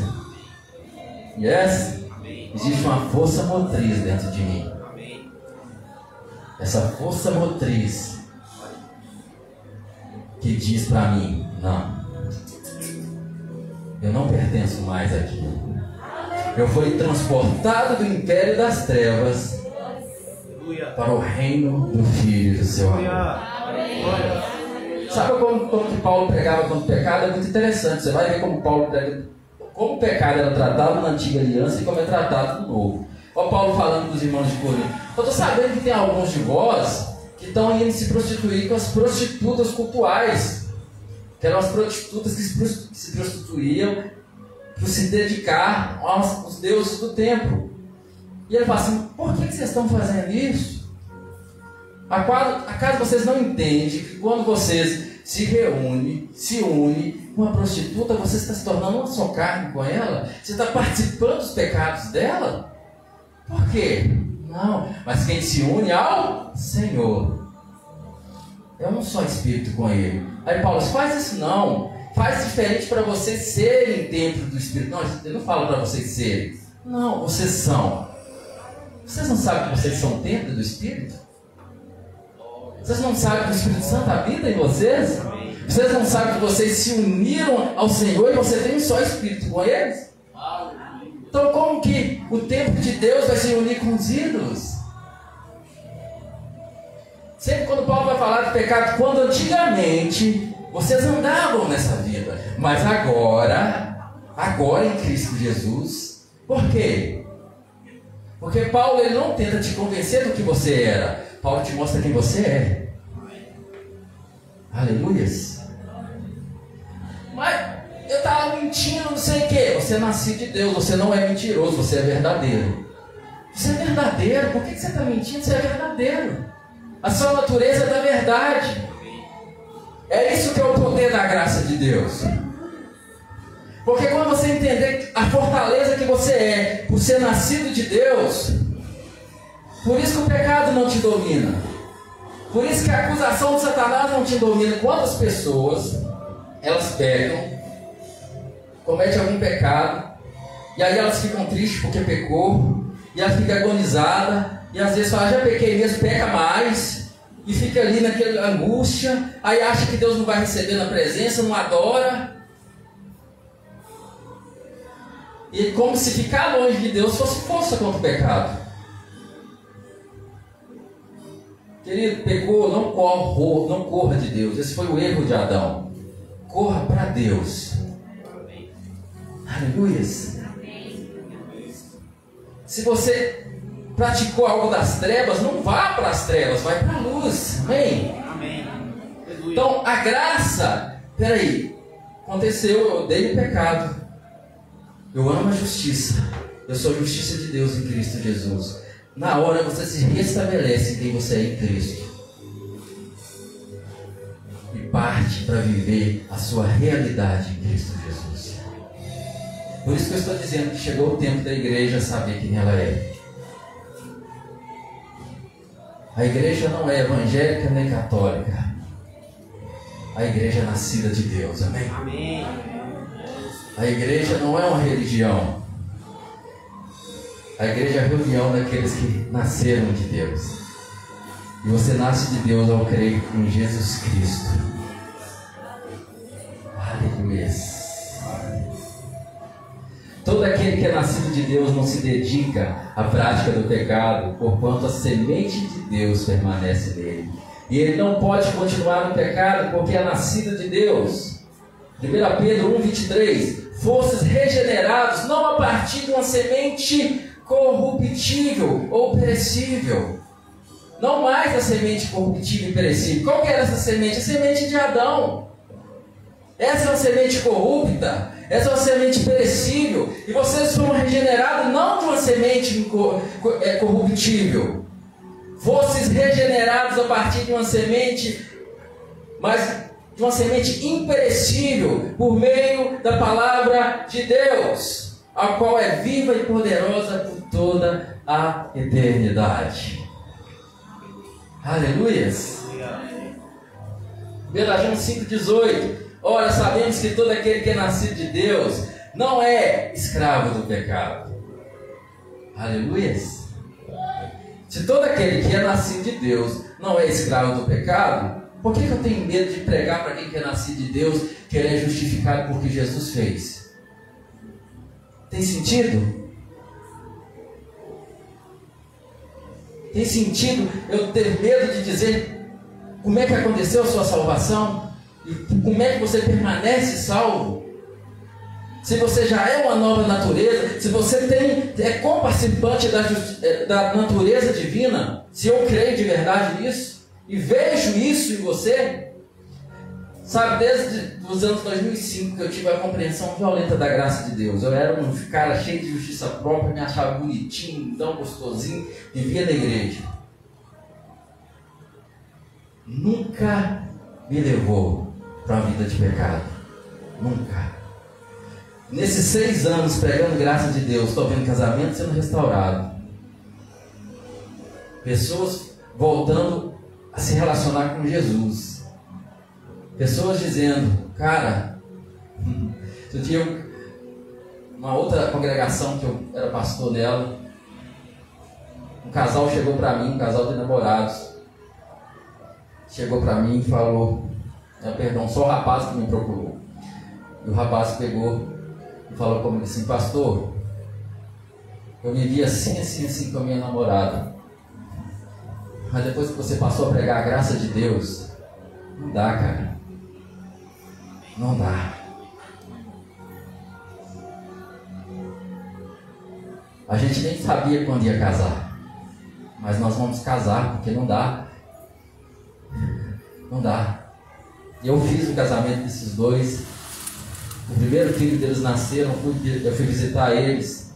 Yes? Existe uma força motriz dentro de mim. Essa força motriz que diz para mim: não, eu não pertenço mais aqui. Eu fui transportado do império das trevas para o reino do Filho do seu amor. Sabe como, como Paulo pregava contra o pecado? É muito interessante. Você vai ver como Paulo prega, como o pecado era tratado na antiga aliança e como é tratado no novo. Olha Paulo falando dos irmãos de Corinto. Eu estou sabendo que tem alguns de vós que estão indo se prostituir com as prostitutas cultuais. Que eram as prostitutas que se prostituíam por se dedicar aos, deuses do templo. E ele fala assim: por que, vocês estão fazendo isso? Acaso vocês não entendem que quando vocês se reúnem, se unem com uma prostituta, você está se tornando uma só carne com ela? Você está participando dos pecados dela? Por quê? Não, mas quem se une ao Senhor é um só espírito com ele. Aí Paulo faz isso não. Faz diferente para vocês serem dentro do Espírito. Não, ele não fala para vocês serem. Não, vocês são. Vocês não sabem que vocês são dentro do Espírito? Vocês não sabem que o Espírito Santo habita em vocês? Vocês não sabem que vocês se uniram ao Senhor e você tem só Espírito com eles? Então, como que o tempo de Deus vai se unir com os ídolos? Sempre quando Paulo vai falar de pecado, quando antigamente vocês andavam nessa vida, mas agora, agora em Cristo Jesus, por quê? Porque Paulo ele não tenta te convencer do que você era, Paulo te mostra quem você é. Aleluias. Mas eu estava mentindo, não sei o quê. Você é nascido de Deus, você não é mentiroso, você é verdadeiro. Você é verdadeiro, por que você está mentindo? Você é verdadeiro. A sua natureza é da verdade. É isso que é o poder da graça de Deus. Porque quando você entender a fortaleza que você é, por ser nascido de Deus, por isso que o pecado não te domina. Por isso que a acusação de Satanás não te domina. Quantas pessoas elas pegam, cometem algum pecado, e aí elas ficam tristes porque pecou, e elas ficam agonizadas, e às vezes falam, já pequei mesmo, peca mais, e fica ali naquela angústia, aí acha que Deus não vai receber na presença, não adora. E como se ficar longe de Deus fosse força contra o pecado. Querido, pecou, não corra, não corra de Deus. Esse foi o erro de Adão. Corra para Deus. Aleluia. Se você praticou algo das trevas, não vá para as trevas, vai para a luz. Amém? Amém. Então, a graça, peraí, aconteceu, eu odeio o pecado. Eu amo a justiça. Eu sou a justiça de Deus em Cristo Jesus. Na hora você se restabelece quem você é em Cristo. E parte para viver a sua realidade em Cristo Jesus. Por isso que eu estou dizendo que chegou o tempo da igreja saber quem ela é. A igreja não é evangélica nem católica. A igreja é nascida de Deus. Amém? Amém. A igreja não é uma religião. A igreja é a reunião daqueles que nasceram de Deus. E você nasce de Deus ao crer em Jesus Cristo. Aleluia. Todo aquele que é nascido de Deus não se dedica à prática do pecado, porquanto a semente de Deus permanece nele. E ele não pode continuar no pecado porque é nascido de Deus. 1 Pedro 1, 23. Fostes regenerados não a partir de uma semente corruptível ou perecível. Não mais a semente corruptível e perecível. Qual que era essa semente? A semente de Adão. Essa é uma semente corrupta, essa é uma semente perecível, e vocês foram regenerados não de uma semente é, corruptível, fostes regenerados a partir de uma semente, mas de uma semente imperecível, por meio da palavra de Deus, a qual é viva e poderosa por toda a eternidade. Aleluias. Galatians 5,18. Ora, sabemos que todo aquele que é nascido de Deus não é escravo do pecado. Aleluias. Se todo aquele que é nascido de Deus não é escravo do pecado, por que, que eu tenho medo de pregar para quem que é nascido de Deus que ele é justificado porque Jesus fez? Tem sentido? Tem sentido eu ter medo de dizer como é que aconteceu a sua salvação? E como é que você permanece salvo? Se você já é uma nova natureza, se você tem, é comparticipante da, eh, da natureza divina, se eu creio de verdade nisso, e vejo isso em você, sabe, desde os anos 2005 que eu tive a compreensão violenta da graça de Deus. Eu era um cara cheio de justiça própria, me achava bonitinho, tão gostosinho, vivia na igreja. Nunca me levou para uma vida de pecado. Nunca. Nesses seis anos pregando graça de Deus, estou vendo casamento sendo restaurado. Pessoas voltando a se relacionar com Jesus. Pessoas dizendo, cara, [laughs] eu tinha uma outra congregação que eu era pastor dela. Um casal chegou para mim, um casal de namorados. Chegou para mim e falou, é, perdão, só o rapaz que me procurou. E o rapaz pegou e falou comigo assim, pastor, eu me vi assim, assim, assim com a minha namorada. Mas depois que você passou a pregar a graça de Deus, não dá, cara. Não dá. A gente nem sabia quando ia casar. Mas nós vamos casar, porque não dá. Não dá. E eu fiz o casamento desses dois. O primeiro filho deles nasceram, eu fui visitar eles.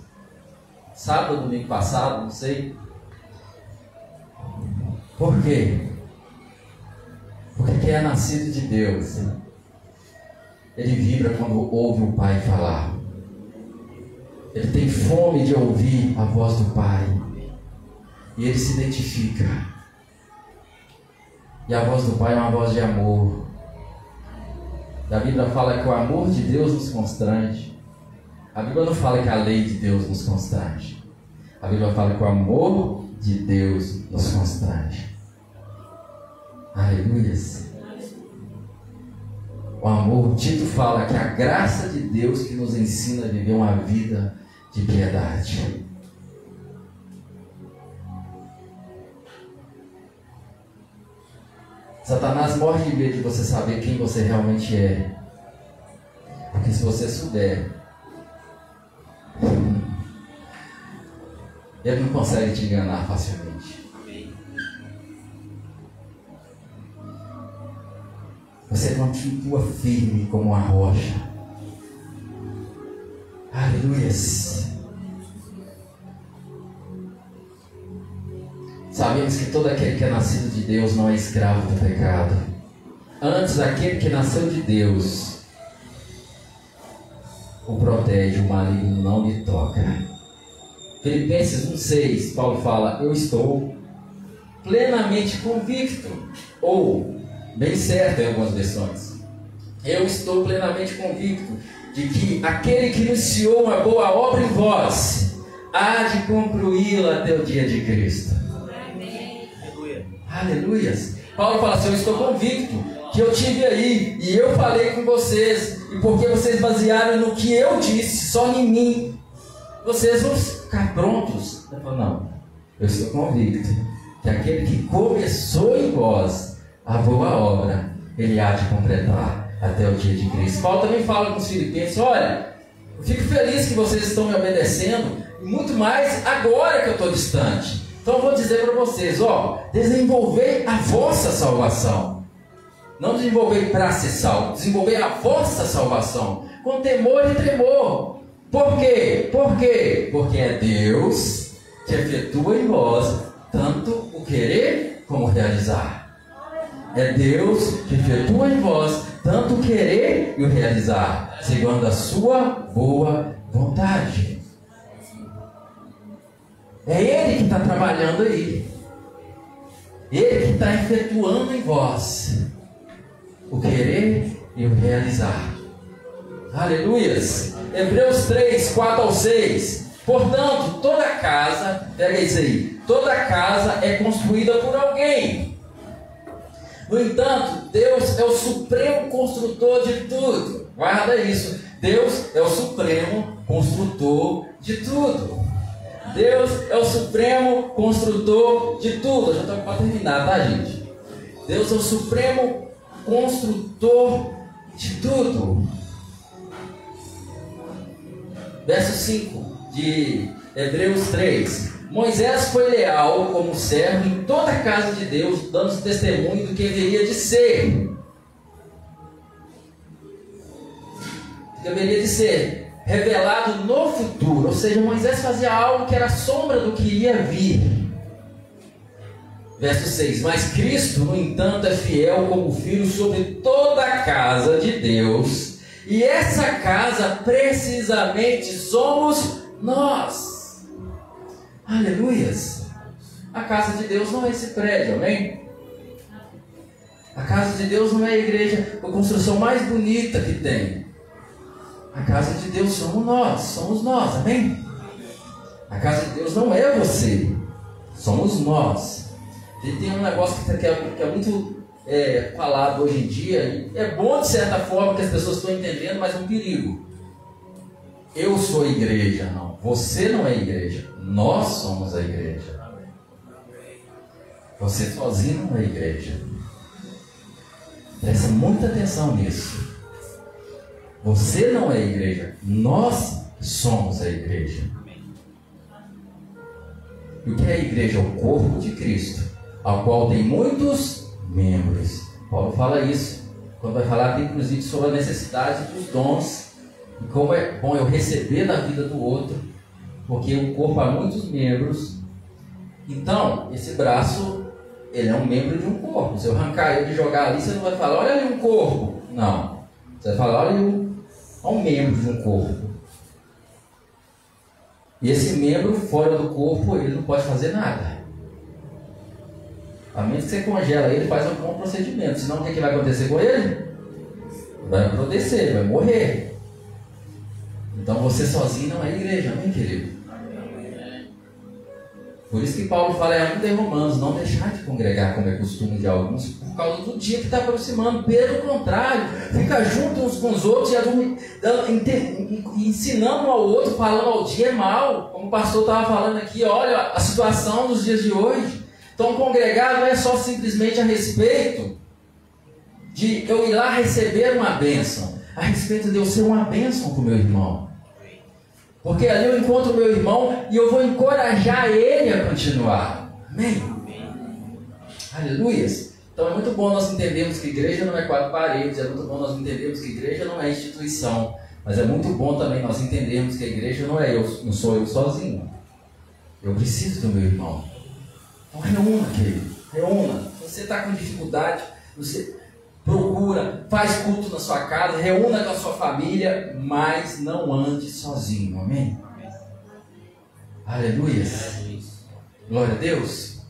Sábado, domingo passado, não sei. Por quê? Porque quem é nascido de Deus, ele vibra quando ouve o Pai falar. Ele tem fome de ouvir a voz do Pai. E ele se identifica. E a voz do Pai é uma voz de amor. A Bíblia fala que o amor de Deus nos constrange. A Bíblia não fala que a lei de Deus nos constrange. A Bíblia fala que o amor de Deus nos constrange. Aleluia. O amor, Tito fala que a graça de Deus que nos ensina a viver uma vida de piedade. Satanás morre de medo de você saber quem você realmente é. Porque se você souber, Ele não consegue te enganar facilmente. Você continua firme como uma rocha. Aleluia. Sabemos que todo aquele que é nascido de Deus não é escravo do pecado. Antes, aquele que nasceu de Deus o protege, o maligno não lhe toca. Filipenses 1,6, Paulo fala: Eu estou plenamente convicto, ou bem certo em algumas versões. Eu estou plenamente convicto de que aquele que iniciou uma boa obra em vós há de concluí-la até o dia de Cristo. Aleluia. Aleluias. Paulo fala assim: Eu estou convicto que eu tive aí e eu falei com vocês, e porque vocês basearam no que eu disse, só em mim, vocês vão ficar prontos. Ele falou, não, eu estou convicto que aquele que começou em vós a boa obra, ele há de completar até o dia de Cristo. Paulo também fala com os filipenses, olha, eu fico feliz que vocês estão me obedecendo, muito mais agora que eu estou distante. Então vou dizer para vocês, ó, desenvolver a vossa salvação. Não desenvolver para ser salvo, desenvolver a vossa salvação com temor e tremor. Por quê? Por quê? Porque é Deus que efetua em vós tanto o querer como o realizar. É Deus que efetua em vós tanto o querer e o realizar, segundo a sua boa vontade. É Ele que está trabalhando aí. Ele que está efetuando em vós o querer e o realizar. Aleluias. Hebreus 3, 4 ao 6. Portanto, toda casa, pega isso aí, toda casa é construída por alguém. No entanto, Deus é o supremo construtor de tudo. Guarda isso. Deus é o supremo construtor de tudo. Deus é o supremo construtor de tudo. Já estou para terminar, tá, gente? Deus é o supremo construtor de tudo. Verso 5 de Hebreus 3. Moisés foi leal como servo em toda a casa de Deus, dando testemunho do que deveria de ser. Deveria de ser revelado no futuro. Ou seja, Moisés fazia algo que era sombra do que iria vir. Verso 6: Mas Cristo, no entanto, é fiel como filho sobre toda a casa de Deus, e essa casa precisamente somos nós. Aleluias! A casa de Deus não é esse prédio, amém? A casa de Deus não é a igreja, a construção mais bonita que tem. A casa de Deus somos nós, somos nós, amém? A casa de Deus não é você, somos nós. E tem um negócio que é, que é muito é, falado hoje em dia, é bom de certa forma que as pessoas estão entendendo, mas é um perigo. Eu sou igreja, não. Você não é igreja. Nós somos a igreja. Você sozinho não é igreja. Presta muita atenção nisso. Você não é igreja. Nós somos a igreja. E o que é a igreja? O corpo de Cristo, ao qual tem muitos membros. Paulo fala isso. Quando vai falar, inclusive, sobre a necessidade dos dons e como é bom eu receber da vida do outro, porque o corpo há muitos membros. Então, esse braço, ele é um membro de um corpo. Se eu arrancar ele e jogar ali, você não vai falar, olha ali um corpo. Não. Você vai falar, olha um, um membro de um corpo. E esse membro fora do corpo, ele não pode fazer nada. A menos que você congela ele, faz um bom procedimento. Senão o que, que vai acontecer com ele? Vai apodrecer, vai morrer. Então você sozinho não é igreja, amém, querido? Por isso que Paulo fala é um em Romanos, não deixar de congregar como é costume de alguns, por causa do dia que está aproximando. Pelo contrário, fica junto uns com os outros e ensinando um ao outro, falando ao dia mal, como o pastor estava falando aqui, olha a situação dos dias de hoje. Então congregar não é só simplesmente a respeito de eu ir lá receber uma bênção, a respeito de eu ser uma bênção para o meu irmão. Porque ali eu encontro meu irmão e eu vou encorajar ele a continuar. Amém? Aleluias. Então é muito bom nós entendermos que igreja não é quatro paredes, é muito bom nós entendermos que igreja não é instituição. Mas é muito bom também nós entendermos que a igreja não é eu, não sou eu sozinho. Eu preciso do meu irmão. Então reúna, querido. Reúna. Se você está com dificuldade, você procura, faz culto na sua casa, reúna com a sua família, mas não ande sozinho, amém? Aleluia. Glória a Deus.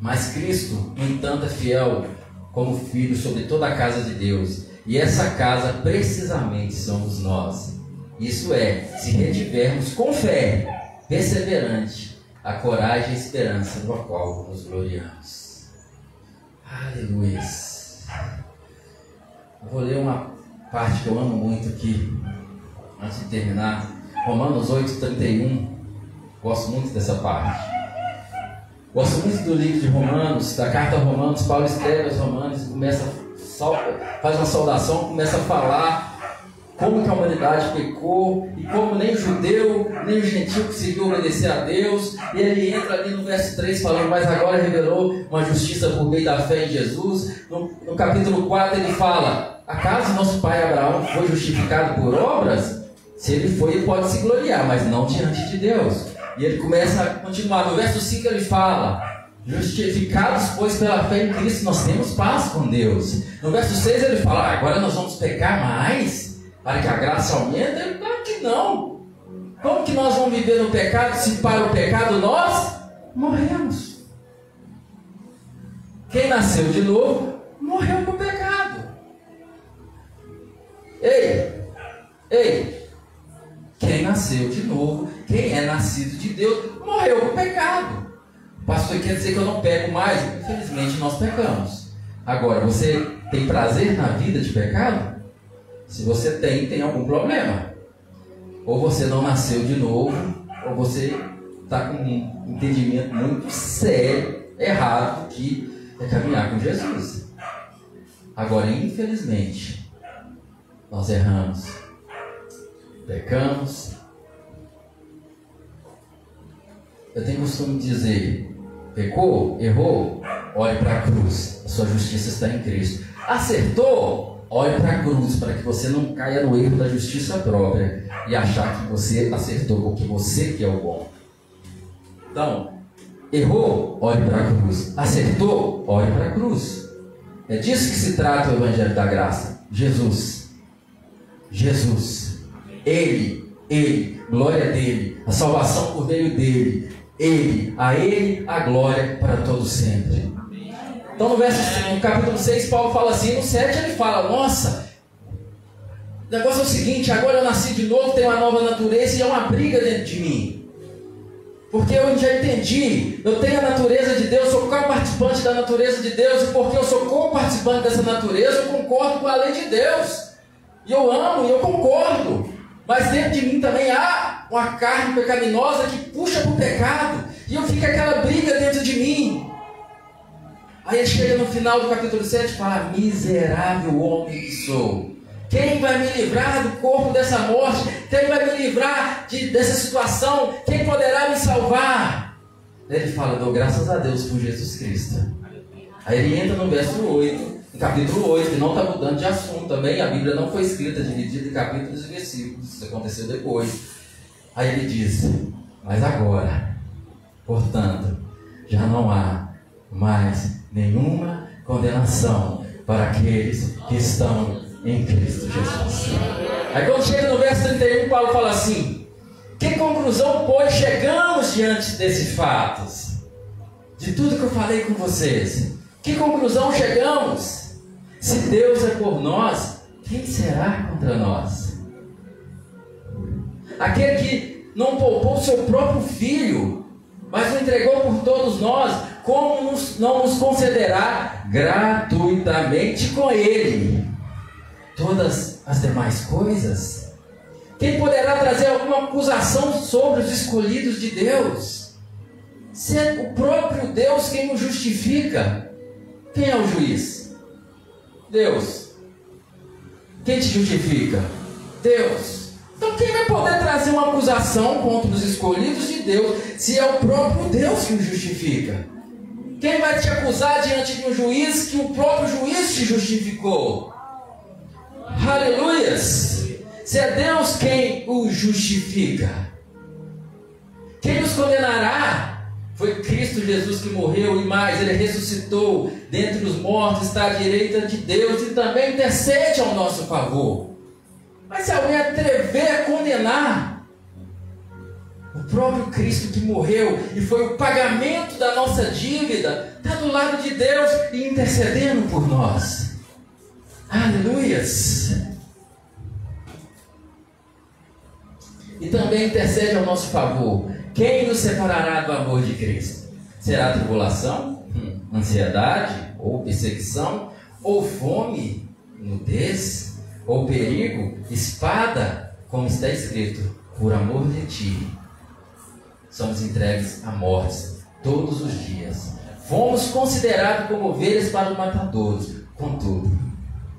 Mas Cristo, no entanto, é fiel como filho sobre toda a casa de Deus. E essa casa, precisamente, somos nós. Isso é, se retivermos com fé, perseverante, a coragem e a esperança do qual nos gloriamos. Aleluia. vou ler uma parte que eu amo muito aqui, antes de terminar. Romanos 8, 31. Gosto muito dessa parte. Gosto muito do livro de Romanos, da carta a Romanos. Paulo escreve aos Romanos e começa, faz uma saudação, começa a falar como que a humanidade pecou e como nem judeu, nem gentil conseguiu obedecer a Deus. E ele entra ali no verso 3 falando, mas agora revelou uma justiça por meio da fé em Jesus. No, no capítulo 4 ele fala, acaso nosso pai Abraão foi justificado por obras? Se ele foi, ele pode se gloriar, mas não diante de Deus. E ele começa a continuar. No verso 5 ele fala, Justificados, pois, pela fé em Cristo, nós temos paz com Deus. No verso 6 ele fala: agora nós vamos pecar mais para que a graça aumente? Fala que não. Como que nós vamos viver no pecado se para o pecado nós morremos? Quem nasceu de novo morreu com o pecado. Ei, ei, quem nasceu de novo, quem é nascido de Deus, morreu com o pecado. Pastor, quer dizer que eu não peco mais? Infelizmente nós pecamos. Agora, você tem prazer na vida de pecado? Se você tem, tem algum problema. Ou você não nasceu de novo, ou você está com um entendimento muito sério, errado, que é caminhar com Jesus. Agora, infelizmente, nós erramos, pecamos. Eu tenho costume de dizer: Pecou? Errou? Olhe para a cruz. A sua justiça está em Cristo. Acertou? Olhe para a cruz para que você não caia no erro da justiça própria e achar que você acertou porque você que é o bom. Então, errou? Olhe para a cruz. Acertou? Olhe para a cruz. É disso que se trata o Evangelho da Graça. Jesus. Jesus. Ele, Ele, glória dele, a salvação por meio dele, ele, a Ele a glória para todos sempre. Então no, verso, no capítulo 6, Paulo fala assim, no 7 ele fala, nossa, o negócio é o seguinte, agora eu nasci de novo, tenho uma nova natureza e é uma briga dentro de mim. Porque eu já entendi, eu tenho a natureza de Deus, sou co-participante da natureza de Deus, e porque eu sou co-participante dessa natureza, eu concordo com a lei de Deus. E eu amo e eu concordo. Mas dentro de mim também há uma carne pecaminosa que puxa para o pecado. E eu fico aquela briga dentro de mim. Aí ele chega no final do capítulo 7 e fala: Miserável homem que sou. Quem vai me livrar do corpo dessa morte? Quem vai me livrar de, dessa situação? Quem poderá me salvar? Ele fala: Dou graças a Deus por Jesus Cristo. Aí ele entra no verso 8 no capítulo 8, que não está mudando de assunto também, a Bíblia não foi escrita dividida em capítulos e versículos, isso aconteceu depois. Aí ele diz: Mas agora, portanto, já não há mais nenhuma condenação para aqueles que estão em Cristo Jesus. Aí quando chega no verso 31, Paulo fala assim: Que conclusão, pois, chegamos diante desses fatos? De tudo que eu falei com vocês. Que conclusão chegamos? Se Deus é por nós, quem será contra nós? Aquele que não poupou seu próprio filho, mas o entregou por todos nós, como nos, não nos concederá gratuitamente com ele todas as demais coisas? Quem poderá trazer alguma acusação sobre os escolhidos de Deus? Se é o próprio Deus quem o justifica, quem é o juiz? Deus. Quem te justifica? Deus. Então quem vai poder trazer uma acusação contra os escolhidos de Deus se é o próprio Deus que o justifica? Quem vai te acusar diante de um juiz que o próprio juiz te justificou? Aleluias! Se é Deus quem o justifica, quem nos condenará? Foi Cristo Jesus que morreu e mais, ele ressuscitou dentre os mortos, está à direita de Deus e também intercede ao nosso favor. Mas se alguém atrever a condenar o próprio Cristo que morreu e foi o pagamento da nossa dívida, está do lado de Deus e intercedendo por nós. Aleluias! E também intercede ao nosso favor. Quem nos separará do amor de Cristo? Será tribulação, hum, ansiedade, ou perseguição, ou fome, nudez, ou perigo, espada, como está escrito, por amor de ti. Somos entregues à morte todos os dias. Fomos considerados como ovelhas para os matadores. Contudo,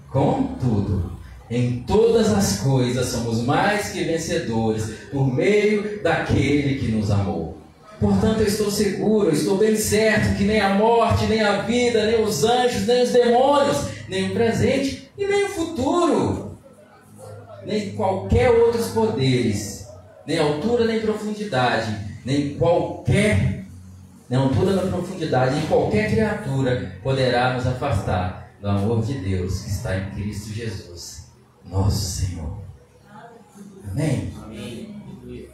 contudo, Em todas as coisas somos mais que vencedores por meio daquele que nos amou. Portanto, eu estou seguro, eu estou bem certo que nem a morte, nem a vida, nem os anjos, nem os demônios, nem o presente e nem o futuro, nem qualquer outros poderes, nem altura nem profundidade, nem qualquer nem altura nem profundidade, nem qualquer criatura poderá nos afastar do amor de Deus que está em Cristo Jesus, nosso Senhor. Amém? Amém.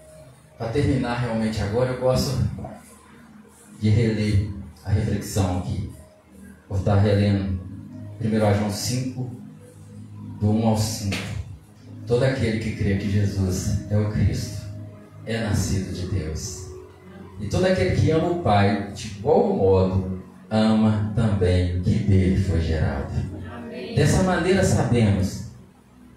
Para terminar realmente agora, eu gosto de reler a reflexão aqui. Vou estar relendo 1 João 5, do 1 ao 5. Todo aquele que crê que Jesus é o Cristo é nascido de Deus. E todo aquele que ama o Pai, de igual modo, ama também o que dele foi gerado. Dessa maneira sabemos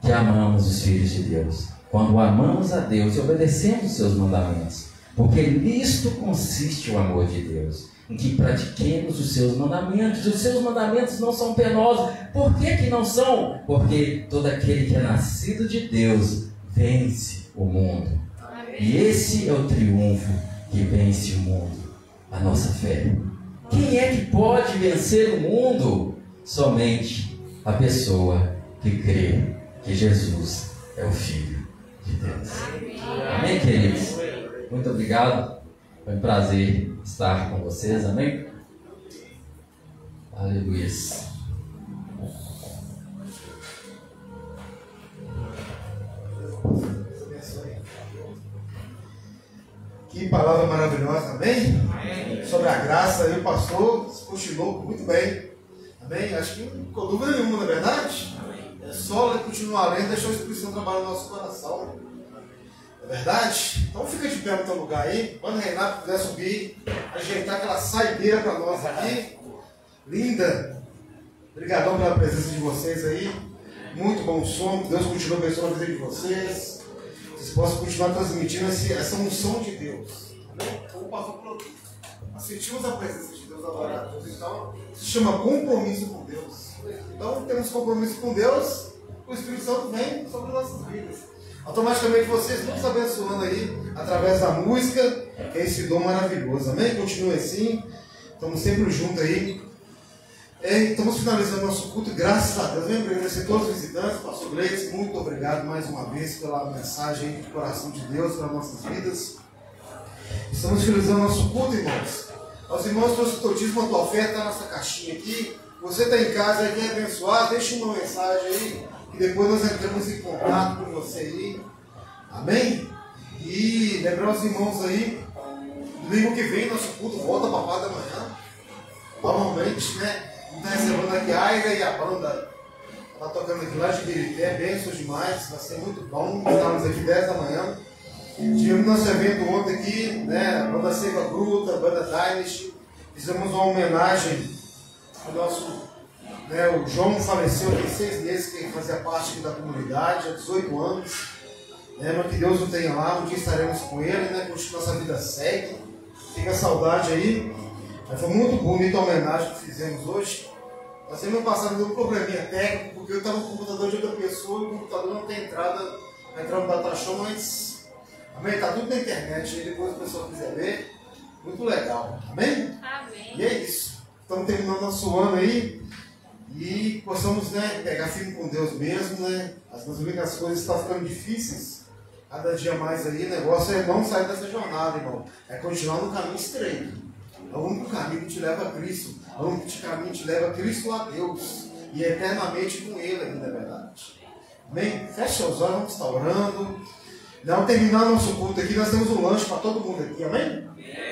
que amamos os filhos de Deus quando amamos a Deus e obedecemos os seus mandamentos. Porque nisto consiste o amor de Deus, que pratiquemos os seus mandamentos. Os seus mandamentos não são penosos. Por que, que não são? Porque todo aquele que é nascido de Deus vence o mundo. E esse é o triunfo que vence o mundo, a nossa fé. Quem é que pode vencer o mundo? Somente a pessoa que crê que Jesus é o Filho de Deus. Amém, queridos? Muito obrigado. Foi um prazer estar com vocês. Amém? Aleluia. Que palavra maravilhosa, amém? Sobre a graça, aí o pastor continuou muito bem. Amém? Acho que não ficou dúvida nenhuma, não é verdade? É só continuar lendo, deixar o Espírito Santo trabalhar no nosso coração. É verdade? Então fica de pé no teu lugar aí. Quando o Renato puder subir, ajeitar aquela saideira para nós aqui. Linda. Obrigadão pela presença de vocês aí. Muito bom som. Deus continue abençoando a vida de vocês. Vocês possam continuar transmitindo esse, essa unção de Deus. Como o pastor falou, nós sentimos a presença de Deus, adorar a Deus. Então, se chama compromisso com Deus. Então, temos compromisso com Deus, o Espírito Santo vem sobre nossas vidas. Automaticamente vocês nos abençoando aí através da música, que é esse dom maravilhoso. Amém? Continue assim. Estamos sempre juntos aí. É, estamos finalizando nosso culto, graças a Deus. Lembra agradecer a todos os visitantes, pastor Gleice, muito obrigado mais uma vez pela mensagem do coração de Deus para nossas vidas. Estamos finalizando nosso culto, irmãos. Aos irmãos, trouxe o totismo, a tua oferta está nessa caixinha aqui. Você está em casa quer abençoar, deixa uma mensagem aí, que depois nós entramos em contato com você aí. Amém? E lembrar os irmãos aí, domingo que vem nosso culto volta para parte da manhã. Normalmente, né? Está recebendo aqui a Aira e a banda está tocando aqui lá de Birité, bênção demais, vai ser muito bom. Estamos aqui 10 da manhã. Tivemos nosso evento ontem aqui, né? A banda Seca Bruta, a banda Dynasty. Fizemos uma homenagem ao nosso. Né, o João faleceu tem seis meses, que fazia parte da comunidade, há 18 anos. Né, mas que Deus o tenha lá, um dia estaremos com ele, né? Continua nossa vida segue. Fica a saudade aí. Mas foi muito bonita a homenagem que fizemos hoje. Nós semana passada deu um probleminha técnico, porque eu estava no computador de outra pessoa e o computador não tem entrada, vai entrar no data show, mas amém? Está tudo na internet, aí depois a pessoa quiser ver. Muito legal, amém? Amém. E é isso. Estamos terminando nosso ano aí e possamos né, pegar firme com Deus mesmo, né? As as coisas estão ficando difíceis. Cada dia mais aí, o negócio é não sair dessa jornada, irmão. É continuar no caminho estreito. É o único caminho que te leva a Cristo. É o único caminho que te leva a Cristo a Deus. E eternamente com Ele ainda, é verdade. Amém? Fecha os olhos, vamos estar orando. Não terminar nosso culto aqui, nós temos um lanche para todo mundo aqui, amém?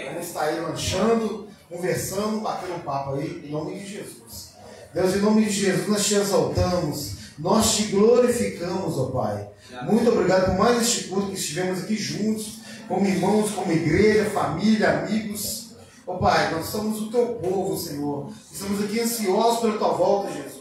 Vamos estar aí lanchando, conversando, batendo um papo aí, em nome de Jesus. Deus, em nome de Jesus, nós te exaltamos, nós te glorificamos, ó Pai. Muito obrigado por mais este culto que estivemos aqui juntos, como irmãos, como igreja, família, amigos. Ó Pai, nós somos o teu povo, Senhor. Estamos aqui ansiosos pela tua volta, Jesus.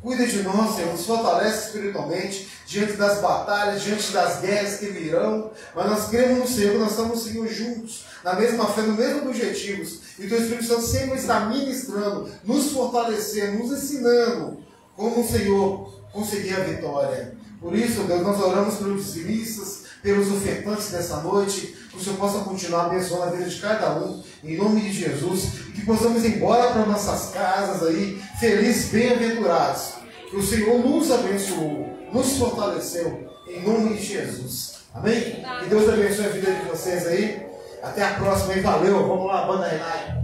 Cuida de nós, Senhor, nos fortalece espiritualmente diante das batalhas, diante das guerras que virão. Mas nós cremos no Senhor, nós estamos Senhor juntos, na mesma fé, no mesmo objetivos. E o Espírito Santo sempre está ministrando, nos fortalecendo, nos ensinando como o Senhor conseguir a vitória. Por isso, Deus, nós oramos pelos dizimistas, pelos ofertantes dessa noite, que o Senhor possa continuar abençoando a vida de cada um, em nome de Jesus, e que possamos ir embora para nossas casas aí, felizes, bem-aventurados. Que o Senhor nos abençoou, nos fortaleceu, em nome de Jesus. Amém? Que Deus abençoe a vida de vocês aí. Até a próxima e valeu. Vamos lá, banda Renai.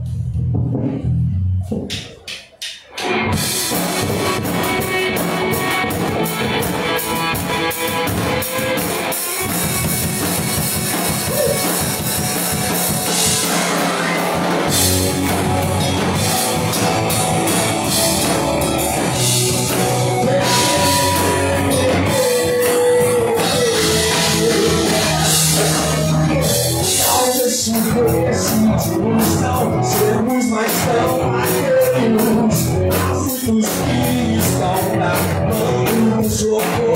Mais tão aqueles assuntos que estão na mão do socorro.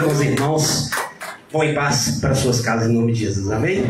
Com os irmãos. Vão em paz para suas casas em nome de Jesus. Amém?